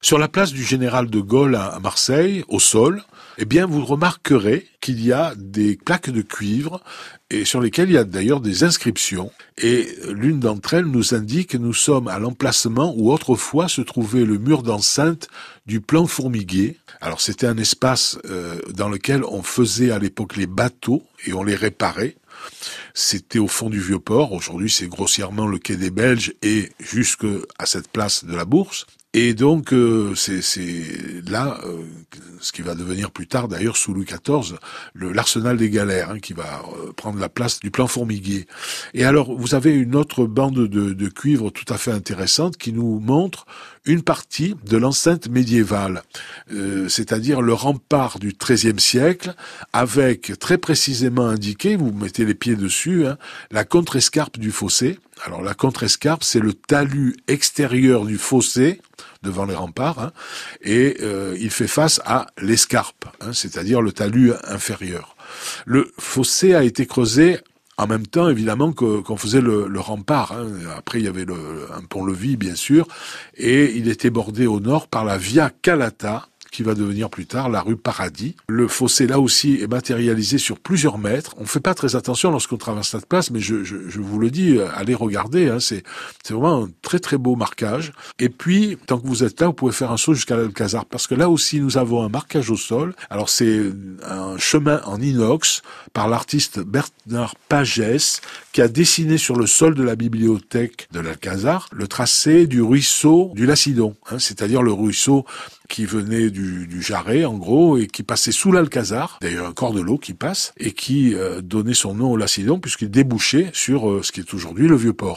Sur la place du général de Gaulle à Marseille, au sol, eh bien, vous remarquerez qu'il y a des plaques de cuivre et sur lesquelles il y a d'ailleurs des inscriptions. Et l'une d'entre elles nous indique que nous sommes à l'emplacement où autrefois se trouvait le mur d'enceinte du plan Fourmiguet. Alors c'était un espace euh, dans lequel on faisait à l'époque les bateaux et on les réparait. C'était au fond du vieux port. Aujourd'hui, c'est grossièrement le quai des Belges et jusque à cette place de la Bourse. Et donc, euh, c'est là euh, ce qui va devenir plus tard, d'ailleurs, sous Louis XIV, l'arsenal des galères, hein, qui va euh, prendre la place du plan Fourmiguier. Et alors, vous avez une autre bande de, de cuivre tout à fait intéressante qui nous montre une partie de l'enceinte médiévale, c'est-à-dire le rempart du XIIIe siècle, avec très précisément indiqué, vous mettez les pieds dessus, hein, la contre-escarpe du fossé. Alors la contre-escarpe, c'est le talus extérieur du fossé devant les remparts, hein, et euh, il fait face à l'escarpe, hein, c'est-à-dire le talus inférieur. Le fossé a été creusé en même temps, évidemment, qu'on faisait le, rempart. Hein. Après, il y avait un pont-levis, bien sûr, et il était bordé au nord par la Via Calata, qui va devenir plus tard la rue Paradis. Le fossé, là aussi, est matérialisé sur plusieurs mètres. On ne fait pas très attention lorsqu'on traverse cette place, mais je, je, je vous le dis, euh, allez regarder. Hein, c'est vraiment un très très beau marquage. Et puis, tant que vous êtes là, vous pouvez faire un saut jusqu'à l'Alcazar, parce que là aussi, nous avons un marquage au sol. Alors, c'est un chemin en inox par l'artiste Bernard Pagès, qui a dessiné sur le sol de la bibliothèque de l'Alcazar le tracé du ruisseau du Lacidon, hein, c'est-à-dire le ruisseau qui venait du, du Jarret, en gros, et qui passait sous l'Alcazar. D'ailleurs, un corps de l'eau qui passe et qui euh, donnait son nom au Lacidon puisqu'il débouchait sur euh, ce qui est aujourd'hui le Vieux-Port.